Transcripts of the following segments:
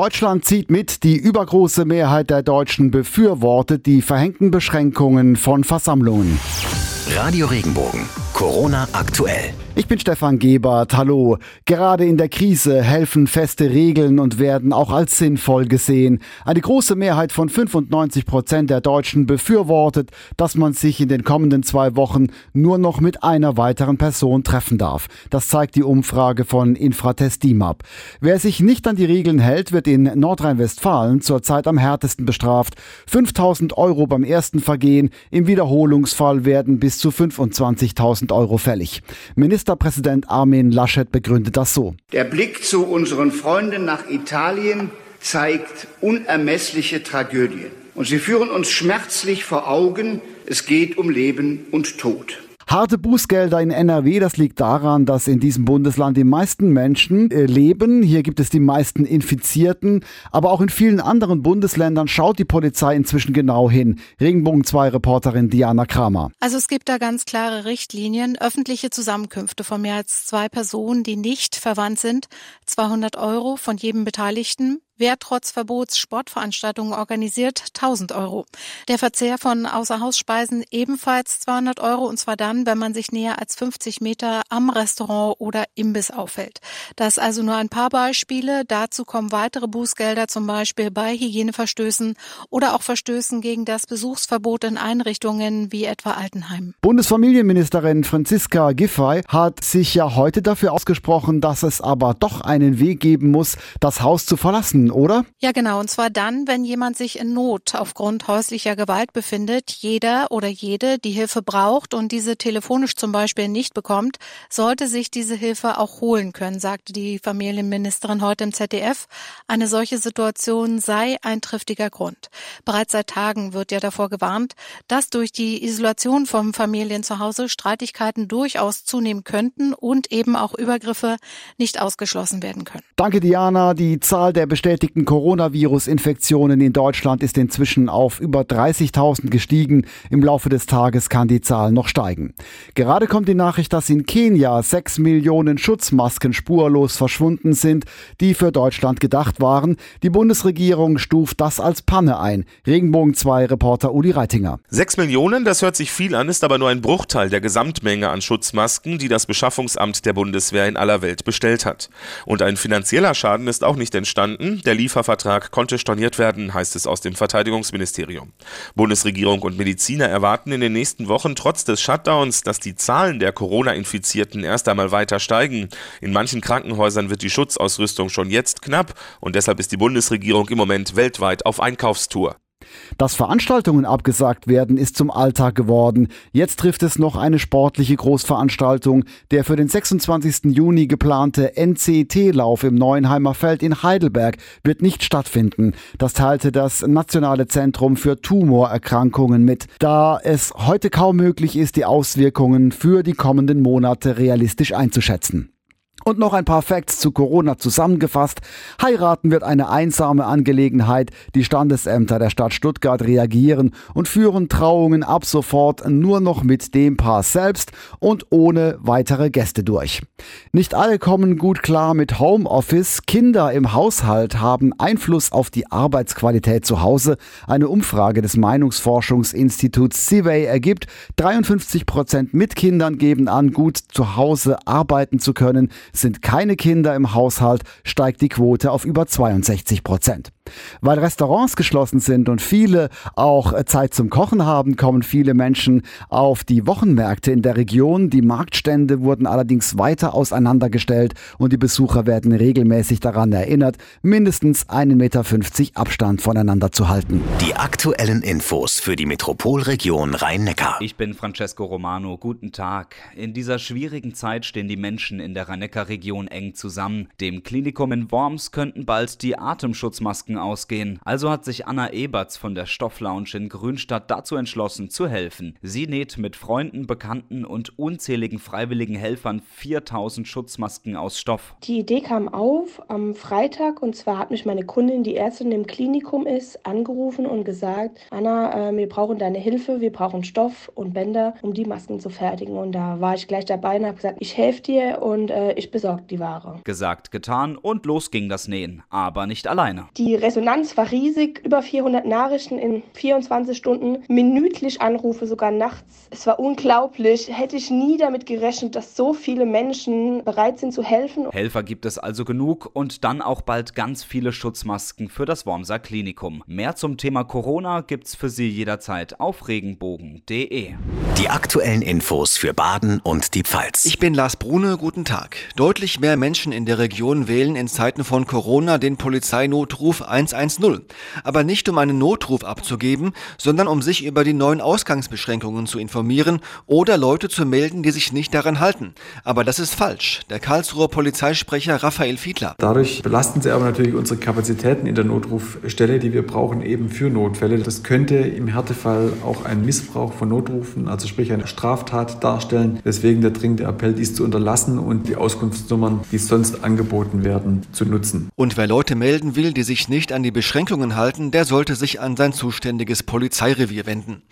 Deutschland zieht mit, die übergroße Mehrheit der Deutschen befürwortet die verhängten Beschränkungen von Versammlungen. Radio Regenbogen. Corona aktuell. Ich bin Stefan Gebert. Hallo. Gerade in der Krise helfen feste Regeln und werden auch als sinnvoll gesehen. Eine große Mehrheit von 95 Prozent der Deutschen befürwortet, dass man sich in den kommenden zwei Wochen nur noch mit einer weiteren Person treffen darf. Das zeigt die Umfrage von Infratest DIMAP. Wer sich nicht an die Regeln hält, wird in Nordrhein-Westfalen zurzeit am härtesten bestraft. 5000 Euro beim ersten Vergehen. Im Wiederholungsfall werden bis zu 25.000 Euro fällig. Ministerpräsident Armin Laschet begründet das so. Der Blick zu unseren Freunden nach Italien zeigt unermessliche Tragödien. Und sie führen uns schmerzlich vor Augen, es geht um Leben und Tod. Harte Bußgelder in NRW, das liegt daran, dass in diesem Bundesland die meisten Menschen äh, leben. Hier gibt es die meisten Infizierten. Aber auch in vielen anderen Bundesländern schaut die Polizei inzwischen genau hin. Regenbogen 2 Reporterin Diana Kramer. Also es gibt da ganz klare Richtlinien. Öffentliche Zusammenkünfte von mehr als zwei Personen, die nicht verwandt sind. 200 Euro von jedem Beteiligten. Wer trotz Verbots Sportveranstaltungen organisiert, 1000 Euro. Der Verzehr von Außerhausspeisen ebenfalls 200 Euro und zwar dann, wenn man sich näher als 50 Meter am Restaurant oder Imbiss aufhält. Das also nur ein paar Beispiele. Dazu kommen weitere Bußgelder, zum Beispiel bei Hygieneverstößen oder auch Verstößen gegen das Besuchsverbot in Einrichtungen wie etwa Altenheim. Bundesfamilienministerin Franziska Giffey hat sich ja heute dafür ausgesprochen, dass es aber doch einen Weg geben muss, das Haus zu verlassen oder? Ja, genau. Und zwar dann, wenn jemand sich in Not aufgrund häuslicher Gewalt befindet. Jeder oder jede, die Hilfe braucht und diese telefonisch zum Beispiel nicht bekommt, sollte sich diese Hilfe auch holen können, sagte die Familienministerin heute im ZDF. Eine solche Situation sei ein triftiger Grund. Bereits seit Tagen wird ja davor gewarnt, dass durch die Isolation von Familien zu Hause Streitigkeiten durchaus zunehmen könnten und eben auch Übergriffe nicht ausgeschlossen werden können. Danke, Diana. Die Zahl der bestätigten bestätigten Coronavirus-Infektionen in Deutschland ist inzwischen auf über 30.000 gestiegen. Im Laufe des Tages kann die Zahl noch steigen. Gerade kommt die Nachricht, dass in Kenia sechs Millionen Schutzmasken spurlos verschwunden sind, die für Deutschland gedacht waren. Die Bundesregierung stuft das als Panne ein. Regenbogen 2 Reporter Uli Reitinger. Sechs Millionen, das hört sich viel an, ist aber nur ein Bruchteil der Gesamtmenge an Schutzmasken, die das Beschaffungsamt der Bundeswehr in aller Welt bestellt hat. Und ein finanzieller Schaden ist auch nicht entstanden. Der Liefervertrag konnte storniert werden, heißt es aus dem Verteidigungsministerium. Bundesregierung und Mediziner erwarten in den nächsten Wochen trotz des Shutdowns, dass die Zahlen der Corona-Infizierten erst einmal weiter steigen. In manchen Krankenhäusern wird die Schutzausrüstung schon jetzt knapp und deshalb ist die Bundesregierung im Moment weltweit auf Einkaufstour. Dass Veranstaltungen abgesagt werden, ist zum Alltag geworden. Jetzt trifft es noch eine sportliche Großveranstaltung. Der für den 26. Juni geplante NCT-Lauf im Neuenheimer Feld in Heidelberg wird nicht stattfinden. Das teilte das Nationale Zentrum für Tumorerkrankungen mit, da es heute kaum möglich ist, die Auswirkungen für die kommenden Monate realistisch einzuschätzen. Und noch ein paar Facts zu Corona zusammengefasst. Heiraten wird eine einsame Angelegenheit. Die Standesämter der Stadt Stuttgart reagieren und führen Trauungen ab sofort nur noch mit dem Paar selbst und ohne weitere Gäste durch. Nicht alle kommen gut klar mit Homeoffice. Kinder im Haushalt haben Einfluss auf die Arbeitsqualität zu Hause. Eine Umfrage des Meinungsforschungsinstituts Civey ergibt, 53 Prozent mit Kindern geben an, gut zu Hause arbeiten zu können. Sind keine Kinder im Haushalt, steigt die Quote auf über 62 Prozent. Weil Restaurants geschlossen sind und viele auch Zeit zum Kochen haben, kommen viele Menschen auf die Wochenmärkte in der Region. Die Marktstände wurden allerdings weiter auseinandergestellt und die Besucher werden regelmäßig daran erinnert, mindestens 1,50 Meter Abstand voneinander zu halten. Die aktuellen Infos für die Metropolregion Rhein-Neckar. Ich bin Francesco Romano. Guten Tag. In dieser schwierigen Zeit stehen die Menschen in der Rhein-Neckar-Region eng zusammen. Dem Klinikum in Worms könnten bald die Atemschutzmasken ausgehen. Also hat sich Anna Eberts von der Stofflounge in Grünstadt dazu entschlossen, zu helfen. Sie näht mit Freunden, Bekannten und unzähligen freiwilligen Helfern 4000 Schutzmasken aus Stoff. Die Idee kam auf am Freitag und zwar hat mich meine Kundin, die Ärztin im Klinikum ist, angerufen und gesagt, Anna, äh, wir brauchen deine Hilfe, wir brauchen Stoff und Bänder, um die Masken zu fertigen. Und da war ich gleich dabei und habe gesagt, ich helfe dir und äh, ich besorge die Ware. Gesagt, getan und los ging das Nähen, aber nicht alleine. Die Resonanz war riesig, über 400 Nachrichten in 24 Stunden, minütlich Anrufe, sogar nachts. Es war unglaublich, hätte ich nie damit gerechnet, dass so viele Menschen bereit sind zu helfen. Helfer gibt es also genug und dann auch bald ganz viele Schutzmasken für das Wormser Klinikum. Mehr zum Thema Corona gibt's für Sie jederzeit auf regenbogen.de. Die aktuellen Infos für Baden und die Pfalz. Ich bin Lars Brune, guten Tag. Deutlich mehr Menschen in der Region wählen in Zeiten von Corona den Polizeinotruf 110. Aber nicht um einen Notruf abzugeben, sondern um sich über die neuen Ausgangsbeschränkungen zu informieren oder Leute zu melden, die sich nicht daran halten. Aber das ist falsch. Der Karlsruher Polizeisprecher Raphael Fiedler. Dadurch belasten sie aber natürlich unsere Kapazitäten in der Notrufstelle, die wir brauchen eben für Notfälle. Das könnte im Härtefall auch ein Missbrauch von Notrufen, also sprich eine Straftat darstellen. Deswegen der dringende Appell, dies zu unterlassen und die Auskunftsnummern, die sonst angeboten werden, zu nutzen. Und wer Leute melden will, die sich nicht an die Beschränkungen halten, der sollte sich an sein zuständiges Polizeirevier wenden.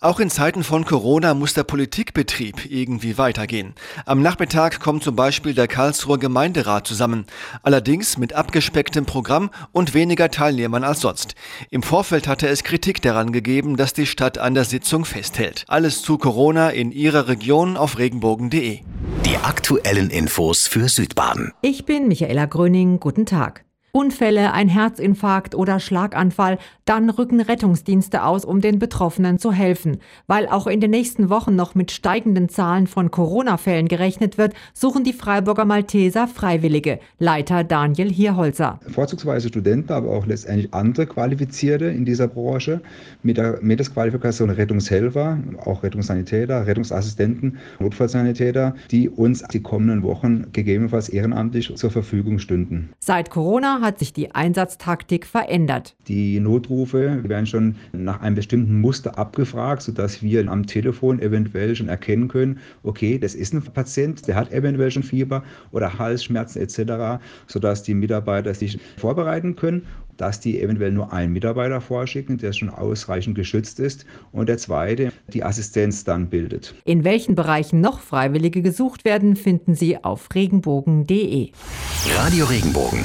Auch in Zeiten von Corona muss der Politikbetrieb irgendwie weitergehen. Am Nachmittag kommt zum Beispiel der Karlsruher Gemeinderat zusammen. Allerdings mit abgespecktem Programm und weniger Teilnehmern als sonst. Im Vorfeld hatte es Kritik daran gegeben, dass die Stadt an der Sitzung festhält. Alles zu Corona in Ihrer Region auf regenbogen.de. Die aktuellen Infos für Südbaden. Ich bin Michaela Gröning. Guten Tag. Unfälle, ein Herzinfarkt oder Schlaganfall, dann rücken Rettungsdienste aus, um den Betroffenen zu helfen. Weil auch in den nächsten Wochen noch mit steigenden Zahlen von Corona-Fällen gerechnet wird, suchen die Freiburger Malteser Freiwillige. Leiter Daniel Hierholzer. Vorzugsweise Studenten, aber auch letztendlich andere Qualifizierte in dieser Branche mit der Mindestqualifikation Rettungshelfer, auch Rettungssanitäter, Rettungsassistenten, Notfallsanitäter, die uns die kommenden Wochen gegebenenfalls ehrenamtlich zur Verfügung stünden. Seit Corona hat sich die Einsatztaktik verändert. Die Notrufe werden schon nach einem bestimmten Muster abgefragt, sodass wir am Telefon eventuell schon erkennen können, okay, das ist ein Patient, der hat eventuell schon Fieber oder Halsschmerzen etc., sodass die Mitarbeiter sich vorbereiten können dass die eventuell nur einen Mitarbeiter vorschicken, der schon ausreichend geschützt ist und der zweite die Assistenz dann bildet. In welchen Bereichen noch Freiwillige gesucht werden, finden Sie auf regenbogen.de. Radio Regenbogen.